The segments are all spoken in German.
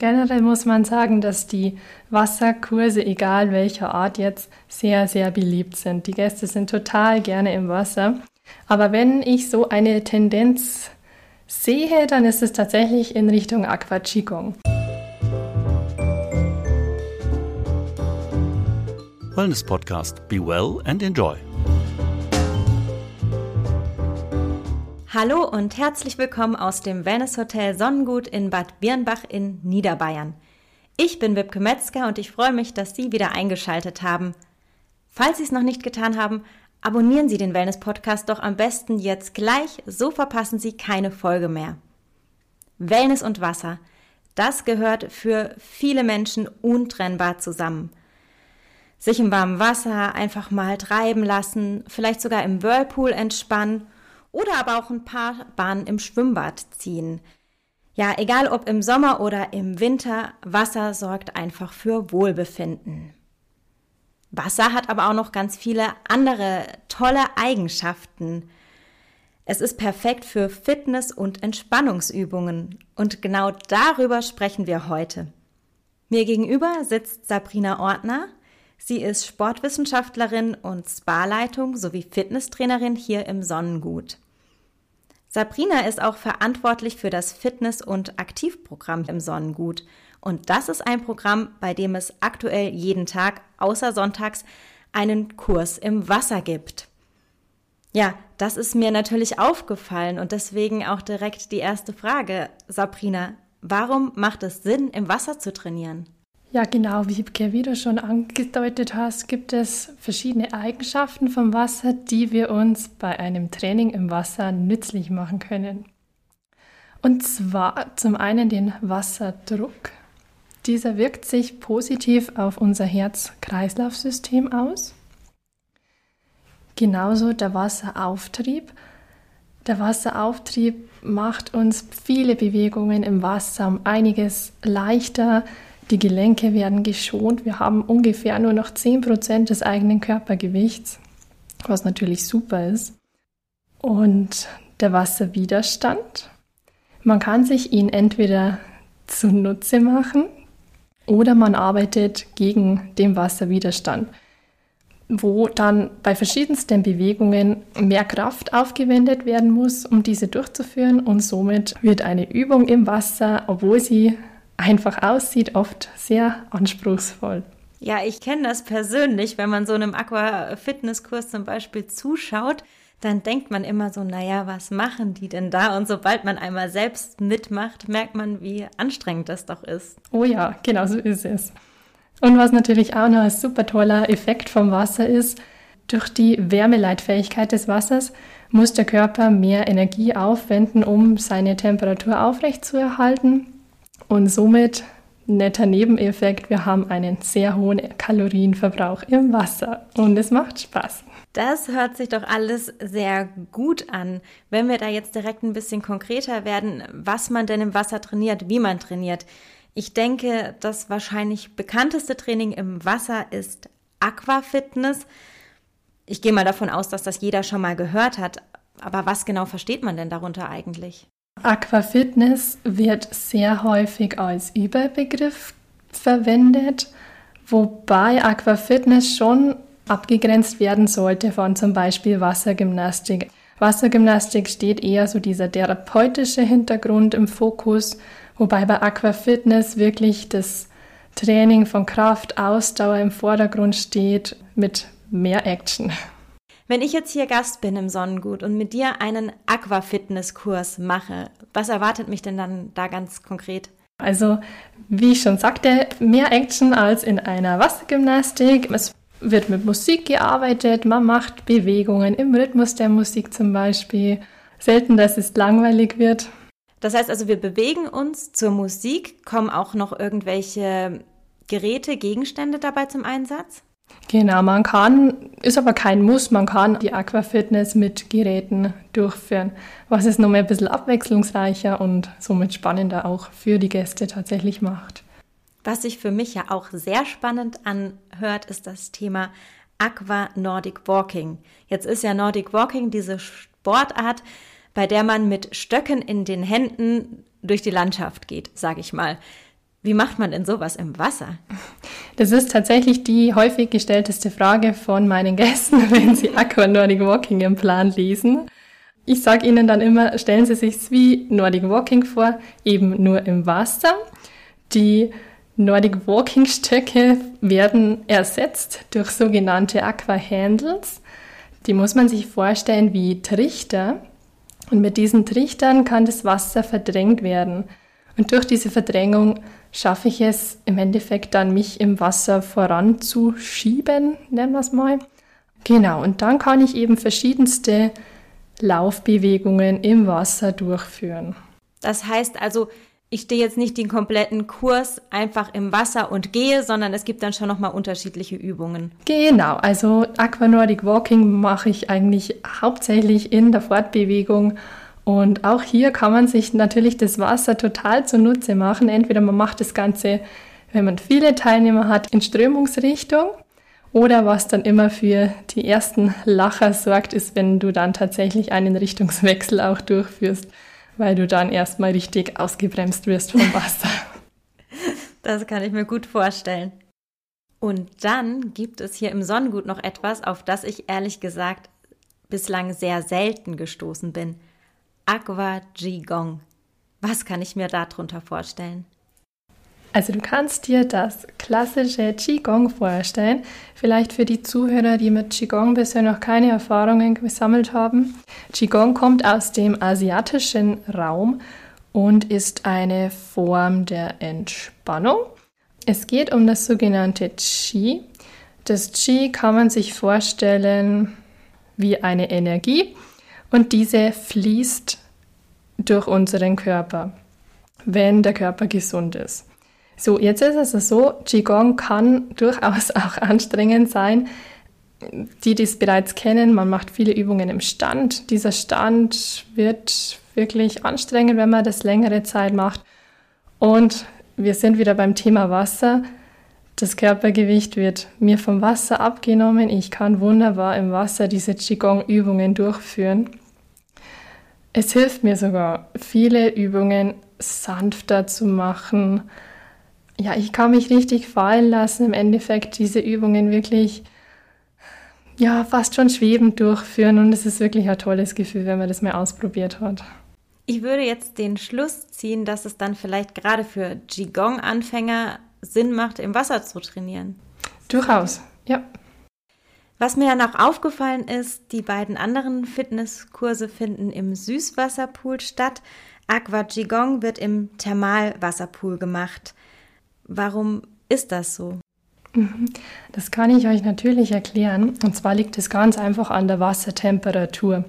Generell muss man sagen, dass die Wasserkurse, egal welcher Art jetzt, sehr, sehr beliebt sind. Die Gäste sind total gerne im Wasser. Aber wenn ich so eine Tendenz sehe, dann ist es tatsächlich in Richtung Aqua Qigong. Wellness Podcast. Be well and enjoy. Hallo und herzlich willkommen aus dem Wellness Hotel Sonnengut in Bad Birnbach in Niederbayern. Ich bin Wipke Metzger und ich freue mich, dass Sie wieder eingeschaltet haben. Falls Sie es noch nicht getan haben, abonnieren Sie den Wellness Podcast doch am besten jetzt gleich, so verpassen Sie keine Folge mehr. Wellness und Wasser, das gehört für viele Menschen untrennbar zusammen. Sich im warmen Wasser einfach mal treiben lassen, vielleicht sogar im Whirlpool entspannen oder aber auch ein paar Bahnen im Schwimmbad ziehen. Ja, egal ob im Sommer oder im Winter, Wasser sorgt einfach für Wohlbefinden. Wasser hat aber auch noch ganz viele andere tolle Eigenschaften. Es ist perfekt für Fitness- und Entspannungsübungen und genau darüber sprechen wir heute. Mir gegenüber sitzt Sabrina Ortner. Sie ist Sportwissenschaftlerin und Spa-Leitung sowie Fitnesstrainerin hier im Sonnengut. Sabrina ist auch verantwortlich für das Fitness- und Aktivprogramm im Sonnengut. Und das ist ein Programm, bei dem es aktuell jeden Tag, außer sonntags, einen Kurs im Wasser gibt. Ja, das ist mir natürlich aufgefallen und deswegen auch direkt die erste Frage, Sabrina. Warum macht es Sinn, im Wasser zu trainieren? Ja, genau, wie du schon angedeutet hast, gibt es verschiedene Eigenschaften vom Wasser, die wir uns bei einem Training im Wasser nützlich machen können. Und zwar zum einen den Wasserdruck. Dieser wirkt sich positiv auf unser Herz-Kreislauf-System aus. Genauso der Wasserauftrieb. Der Wasserauftrieb macht uns viele Bewegungen im Wasser um einiges leichter, die Gelenke werden geschont. Wir haben ungefähr nur noch 10% des eigenen Körpergewichts, was natürlich super ist. Und der Wasserwiderstand. Man kann sich ihn entweder zunutze machen oder man arbeitet gegen den Wasserwiderstand, wo dann bei verschiedensten Bewegungen mehr Kraft aufgewendet werden muss, um diese durchzuführen und somit wird eine Übung im Wasser, obwohl sie einfach aussieht, oft sehr anspruchsvoll. Ja, ich kenne das persönlich, wenn man so einem Aqua-Fitness-Kurs zum Beispiel zuschaut, dann denkt man immer so, naja, was machen die denn da? Und sobald man einmal selbst mitmacht, merkt man, wie anstrengend das doch ist. Oh ja, genau so ist es. Und was natürlich auch noch ein super toller Effekt vom Wasser ist, durch die Wärmeleitfähigkeit des Wassers muss der Körper mehr Energie aufwenden, um seine Temperatur aufrechtzuerhalten und somit netter Nebeneffekt, wir haben einen sehr hohen Kalorienverbrauch im Wasser und es macht Spaß. Das hört sich doch alles sehr gut an. Wenn wir da jetzt direkt ein bisschen konkreter werden, was man denn im Wasser trainiert, wie man trainiert. Ich denke, das wahrscheinlich bekannteste Training im Wasser ist Aquafitness. Ich gehe mal davon aus, dass das jeder schon mal gehört hat. Aber was genau versteht man denn darunter eigentlich? Aquafitness wird sehr häufig als Überbegriff verwendet, wobei Aquafitness schon abgegrenzt werden sollte von zum Beispiel Wassergymnastik. Wassergymnastik steht eher so dieser therapeutische Hintergrund im Fokus, wobei bei Aquafitness wirklich das Training von Kraft, Ausdauer im Vordergrund steht mit mehr Action. Wenn ich jetzt hier Gast bin im Sonnengut und mit dir einen Aquafitness-Kurs mache, was erwartet mich denn dann da ganz konkret? Also, wie ich schon sagte, mehr Action als in einer Wassergymnastik. Es wird mit Musik gearbeitet, man macht Bewegungen im Rhythmus der Musik zum Beispiel. Selten, dass es langweilig wird. Das heißt also, wir bewegen uns zur Musik, kommen auch noch irgendwelche Geräte, Gegenstände dabei zum Einsatz? Genau, man kann, ist aber kein Muss, man kann die Aquafitness mit Geräten durchführen, was es nochmal ein bisschen abwechslungsreicher und somit spannender auch für die Gäste tatsächlich macht. Was sich für mich ja auch sehr spannend anhört, ist das Thema Aqua Nordic Walking. Jetzt ist ja Nordic Walking diese Sportart, bei der man mit Stöcken in den Händen durch die Landschaft geht, sage ich mal. Wie macht man denn sowas im Wasser? Das ist tatsächlich die häufig gestellteste Frage von meinen Gästen, wenn sie Aqua Nordic Walking im Plan lesen. Ich sage ihnen dann immer, stellen Sie sich wie Nordic Walking vor, eben nur im Wasser. Die Nordic Walking Stöcke werden ersetzt durch sogenannte Aqua Handles. Die muss man sich vorstellen wie Trichter. Und mit diesen Trichtern kann das Wasser verdrängt werden. Und durch diese Verdrängung schaffe ich es im Endeffekt dann, mich im Wasser voranzuschieben, nennen wir es mal. Genau, und dann kann ich eben verschiedenste Laufbewegungen im Wasser durchführen. Das heißt also, ich stehe jetzt nicht den kompletten Kurs einfach im Wasser und gehe, sondern es gibt dann schon nochmal unterschiedliche Übungen. Genau, also Aqua Nordic Walking mache ich eigentlich hauptsächlich in der Fortbewegung und auch hier kann man sich natürlich das Wasser total zunutze machen. Entweder man macht das Ganze, wenn man viele Teilnehmer hat, in Strömungsrichtung oder was dann immer für die ersten Lacher sorgt, ist, wenn du dann tatsächlich einen Richtungswechsel auch durchführst, weil du dann erstmal richtig ausgebremst wirst vom Wasser. Das kann ich mir gut vorstellen. Und dann gibt es hier im Sonnengut noch etwas, auf das ich ehrlich gesagt bislang sehr selten gestoßen bin. Aqua Qigong. Was kann ich mir darunter vorstellen? Also du kannst dir das klassische Qigong vorstellen. Vielleicht für die Zuhörer, die mit Qigong bisher noch keine Erfahrungen gesammelt haben. Qigong kommt aus dem asiatischen Raum und ist eine Form der Entspannung. Es geht um das sogenannte Qi. Das Qi kann man sich vorstellen wie eine Energie und diese fließt durch unseren Körper, wenn der Körper gesund ist. So, jetzt ist es so, Qigong kann durchaus auch anstrengend sein. Die, die es bereits kennen, man macht viele Übungen im Stand. Dieser Stand wird wirklich anstrengend, wenn man das längere Zeit macht. Und wir sind wieder beim Thema Wasser. Das Körpergewicht wird mir vom Wasser abgenommen. Ich kann wunderbar im Wasser diese Qigong-Übungen durchführen. Es hilft mir sogar, viele Übungen sanfter zu machen. Ja, ich kann mich richtig fallen lassen, im Endeffekt diese Übungen wirklich, ja, fast schon schwebend durchführen und es ist wirklich ein tolles Gefühl, wenn man das mal ausprobiert hat. Ich würde jetzt den Schluss ziehen, dass es dann vielleicht gerade für Qigong-Anfänger Sinn macht, im Wasser zu trainieren. Durchaus, ja. Was mir dann auch aufgefallen ist, die beiden anderen Fitnesskurse finden im Süßwasserpool statt. Aqua Qigong wird im Thermalwasserpool gemacht. Warum ist das so? Mhm. Das kann ich euch natürlich erklären. Und zwar liegt es ganz einfach an der Wassertemperatur.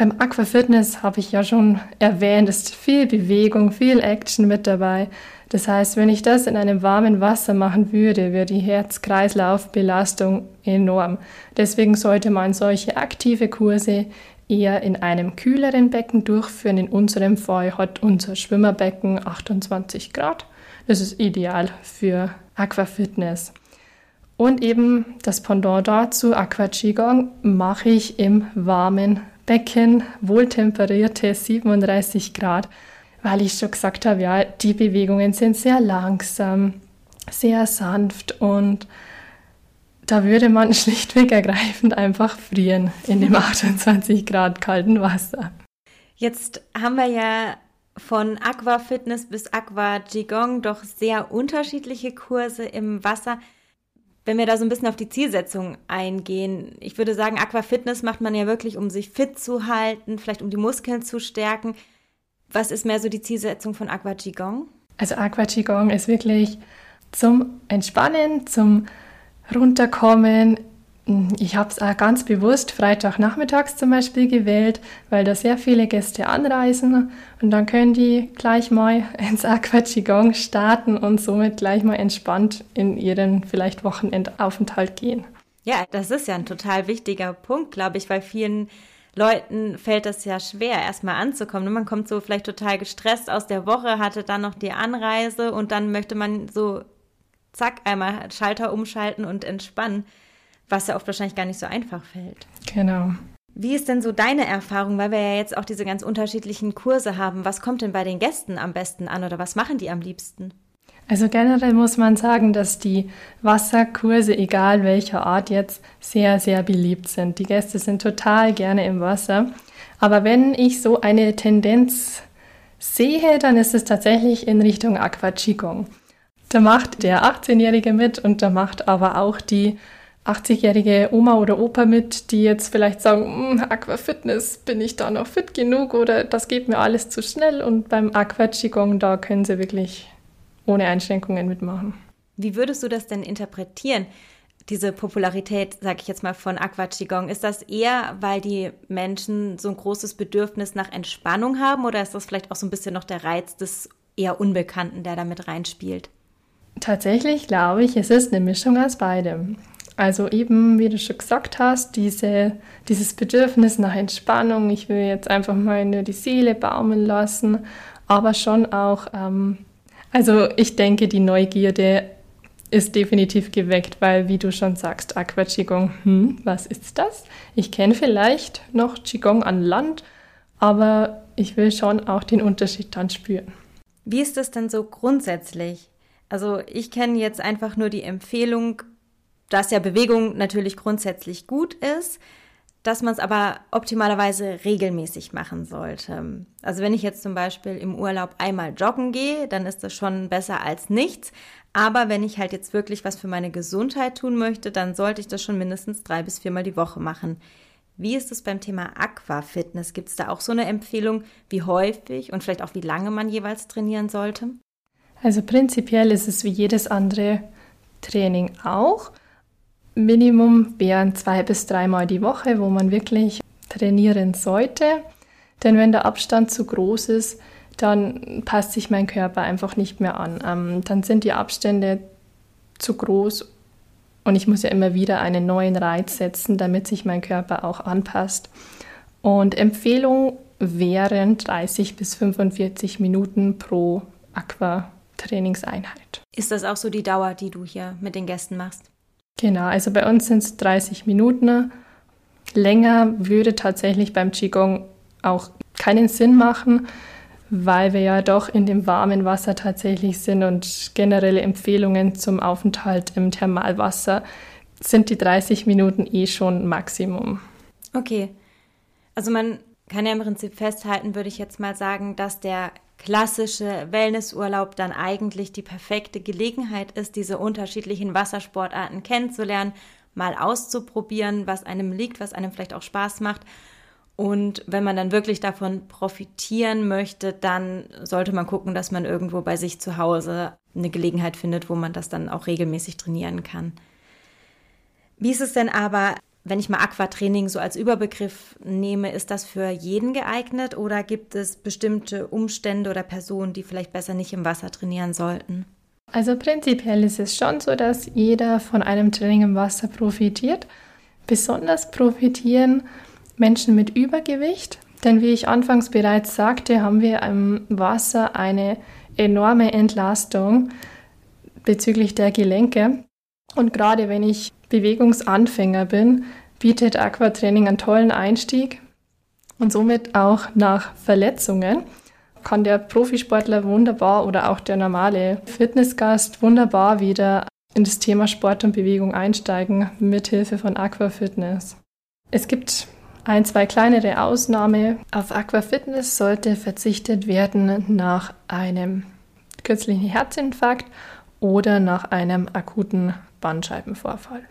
Beim Aquafitness habe ich ja schon erwähnt, ist viel Bewegung, viel Action mit dabei. Das heißt, wenn ich das in einem warmen Wasser machen würde, wäre die Herz-Kreislauf-Belastung enorm. Deswegen sollte man solche aktive Kurse eher in einem kühleren Becken durchführen. In unserem Fall hat unser Schwimmerbecken 28 Grad. Das ist ideal für Aquafitness. Und eben das Pendant dazu, Aqua Qigong, mache ich im warmen Becken, wohltemperierte 37 Grad weil ich schon gesagt habe, ja, die Bewegungen sind sehr langsam, sehr sanft und da würde man schlichtweg ergreifend einfach frieren in dem 28 Grad kalten Wasser. Jetzt haben wir ja von Aqua Fitness bis Aqua Qigong doch sehr unterschiedliche Kurse im Wasser. Wenn wir da so ein bisschen auf die Zielsetzung eingehen, ich würde sagen, Aqua Fitness macht man ja wirklich, um sich fit zu halten, vielleicht um die Muskeln zu stärken. Was ist mehr so die Zielsetzung von Aqua Qigong? Also Aqua Qigong ist wirklich zum Entspannen, zum Runterkommen. Ich habe es ganz bewusst Freitagnachmittags zum Beispiel gewählt, weil da sehr viele Gäste anreisen und dann können die gleich mal ins Aqua Qigong starten und somit gleich mal entspannt in ihren vielleicht Wochenendaufenthalt gehen. Ja, das ist ja ein total wichtiger Punkt, glaube ich, weil vielen Leuten fällt das ja schwer, erstmal anzukommen. Man kommt so vielleicht total gestresst aus der Woche, hatte dann noch die Anreise und dann möchte man so zack einmal Schalter umschalten und entspannen, was ja oft wahrscheinlich gar nicht so einfach fällt. Genau. Wie ist denn so deine Erfahrung, weil wir ja jetzt auch diese ganz unterschiedlichen Kurse haben? Was kommt denn bei den Gästen am besten an oder was machen die am liebsten? Also generell muss man sagen, dass die Wasserkurse, egal welcher Art jetzt, sehr, sehr beliebt sind. Die Gäste sind total gerne im Wasser. Aber wenn ich so eine Tendenz sehe, dann ist es tatsächlich in Richtung Aqua Qigong. Da macht der 18-Jährige mit und da macht aber auch die 80-jährige Oma oder Opa mit, die jetzt vielleicht sagen, hm, Aqua Fitness, bin ich da noch fit genug oder das geht mir alles zu schnell und beim Aqua Qigong, da können sie wirklich ohne Einschränkungen mitmachen. Wie würdest du das denn interpretieren? Diese Popularität, sage ich jetzt mal, von Aqua Qigong, ist das eher, weil die Menschen so ein großes Bedürfnis nach Entspannung haben oder ist das vielleicht auch so ein bisschen noch der Reiz des eher Unbekannten, der da mit reinspielt? Tatsächlich glaube ich, es ist eine Mischung aus beidem. Also eben, wie du schon gesagt hast, diese, dieses Bedürfnis nach Entspannung, ich will jetzt einfach mal nur die Seele baumeln lassen, aber schon auch ähm, also ich denke, die Neugierde ist definitiv geweckt, weil, wie du schon sagst, Aqua Qigong, hm, was ist das? Ich kenne vielleicht noch Qigong an Land, aber ich will schon auch den Unterschied dann spüren. Wie ist das denn so grundsätzlich? Also ich kenne jetzt einfach nur die Empfehlung, dass ja Bewegung natürlich grundsätzlich gut ist, dass man es aber optimalerweise regelmäßig machen sollte. Also wenn ich jetzt zum Beispiel im Urlaub einmal joggen gehe, dann ist das schon besser als nichts. Aber wenn ich halt jetzt wirklich was für meine Gesundheit tun möchte, dann sollte ich das schon mindestens drei bis viermal die Woche machen. Wie ist es beim Thema Aquafitness? Gibt es da auch so eine Empfehlung, wie häufig und vielleicht auch wie lange man jeweils trainieren sollte? Also prinzipiell ist es wie jedes andere Training auch. Minimum wären zwei bis dreimal die Woche, wo man wirklich trainieren sollte. Denn wenn der Abstand zu groß ist, dann passt sich mein Körper einfach nicht mehr an. Ähm, dann sind die Abstände zu groß und ich muss ja immer wieder einen neuen Reiz setzen, damit sich mein Körper auch anpasst. Und Empfehlung wären 30 bis 45 Minuten pro Aqua-Trainingseinheit. Ist das auch so die Dauer, die du hier mit den Gästen machst? Genau, also bei uns sind es 30 Minuten. Länger würde tatsächlich beim Qigong auch keinen Sinn machen, weil wir ja doch in dem warmen Wasser tatsächlich sind und generelle Empfehlungen zum Aufenthalt im Thermalwasser sind die 30 Minuten eh schon Maximum. Okay. Also man kann ja im Prinzip festhalten, würde ich jetzt mal sagen, dass der klassische Wellnessurlaub dann eigentlich die perfekte Gelegenheit ist, diese unterschiedlichen Wassersportarten kennenzulernen, mal auszuprobieren, was einem liegt, was einem vielleicht auch Spaß macht. Und wenn man dann wirklich davon profitieren möchte, dann sollte man gucken, dass man irgendwo bei sich zu Hause eine Gelegenheit findet, wo man das dann auch regelmäßig trainieren kann. Wie ist es denn aber wenn ich mal Aquatraining so als Überbegriff nehme, ist das für jeden geeignet oder gibt es bestimmte Umstände oder Personen, die vielleicht besser nicht im Wasser trainieren sollten? Also prinzipiell ist es schon so, dass jeder von einem Training im Wasser profitiert. Besonders profitieren Menschen mit Übergewicht, denn wie ich anfangs bereits sagte, haben wir im Wasser eine enorme Entlastung bezüglich der Gelenke. Und gerade wenn ich Bewegungsanfänger bin, bietet Aquatraining einen tollen Einstieg und somit auch nach Verletzungen kann der Profisportler wunderbar oder auch der normale Fitnessgast wunderbar wieder in das Thema Sport und Bewegung einsteigen mit Hilfe von Aquafitness. Es gibt ein, zwei kleinere Ausnahmen. Auf Aquafitness sollte verzichtet werden nach einem kürzlichen Herzinfarkt oder nach einem akuten Bandscheibenvorfall.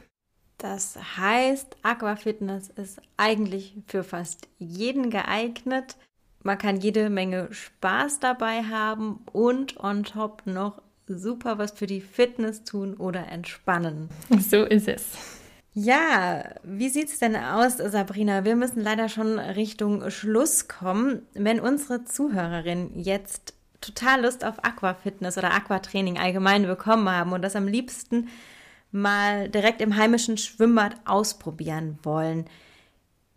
Das heißt, Aquafitness ist eigentlich für fast jeden geeignet. Man kann jede Menge Spaß dabei haben und on top noch super was für die Fitness tun oder entspannen. So ist es. Ja, wie sieht es denn aus, Sabrina? Wir müssen leider schon Richtung Schluss kommen. Wenn unsere Zuhörerin jetzt total Lust auf Aquafitness oder Aquatraining allgemein bekommen haben und das am liebsten mal direkt im heimischen Schwimmbad ausprobieren wollen,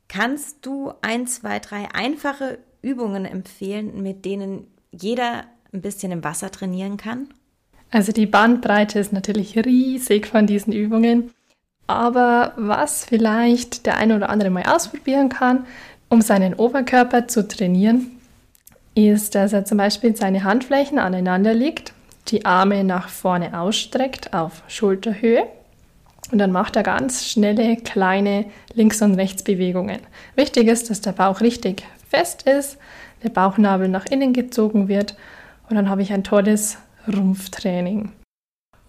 kannst du ein, zwei, drei einfache Übungen empfehlen, mit denen jeder ein bisschen im Wasser trainieren kann? Also die Bandbreite ist natürlich riesig von diesen Übungen. Aber was vielleicht der eine oder andere mal ausprobieren kann, um seinen Oberkörper zu trainieren, ist, dass er zum Beispiel seine Handflächen aneinander legt, die Arme nach vorne ausstreckt auf Schulterhöhe. Und dann macht er ganz schnelle, kleine Links- und Rechtsbewegungen. Wichtig ist, dass der Bauch richtig fest ist, der Bauchnabel nach innen gezogen wird und dann habe ich ein tolles Rumpftraining.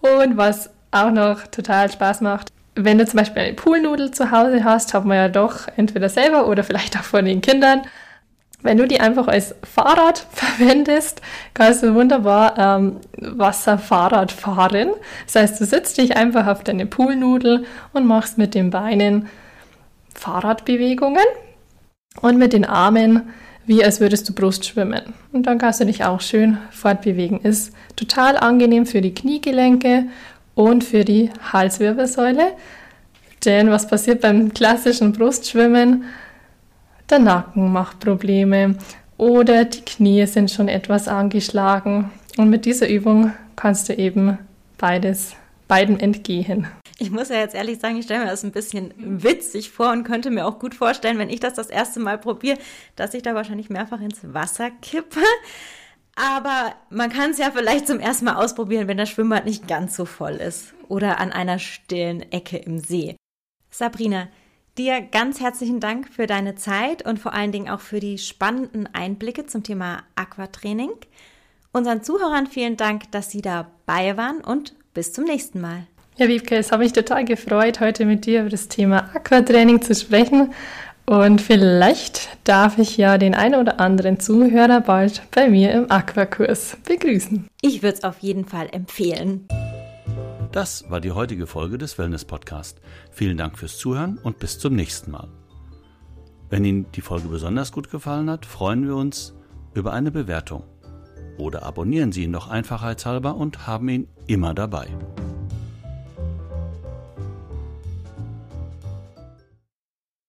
Und was auch noch total Spaß macht, wenn du zum Beispiel eine Poolnudel zu Hause hast, hat man ja doch entweder selber oder vielleicht auch von den Kindern. Wenn du die einfach als Fahrrad verwendest, kannst du wunderbar ähm, Wasserfahrrad fahren. Das heißt, du sitzt dich einfach auf deine Poolnudel und machst mit den Beinen Fahrradbewegungen und mit den Armen wie als würdest du Brust schwimmen. Und dann kannst du dich auch schön fortbewegen. Ist total angenehm für die Kniegelenke und für die Halswirbelsäule. Denn was passiert beim klassischen Brustschwimmen? Der Nacken macht Probleme oder die Knie sind schon etwas angeschlagen. Und mit dieser Übung kannst du eben beides, beiden entgehen. Ich muss ja jetzt ehrlich sagen, ich stelle mir das ein bisschen witzig vor und könnte mir auch gut vorstellen, wenn ich das das erste Mal probiere, dass ich da wahrscheinlich mehrfach ins Wasser kippe. Aber man kann es ja vielleicht zum ersten Mal ausprobieren, wenn das Schwimmbad nicht ganz so voll ist oder an einer stillen Ecke im See. Sabrina, dir ganz herzlichen Dank für deine Zeit und vor allen Dingen auch für die spannenden Einblicke zum Thema Aquatraining. Unseren Zuhörern vielen Dank, dass sie dabei waren und bis zum nächsten Mal. Ja, Wiebke, es hat mich total gefreut, heute mit dir über das Thema Aquatraining zu sprechen. Und vielleicht darf ich ja den einen oder anderen Zuhörer bald bei mir im Aquakurs begrüßen. Ich würde es auf jeden Fall empfehlen. Das war die heutige Folge des Wellness Podcast. Vielen Dank fürs Zuhören und bis zum nächsten Mal. Wenn Ihnen die Folge besonders gut gefallen hat, freuen wir uns über eine Bewertung. Oder abonnieren Sie ihn doch einfachheitshalber und haben ihn immer dabei.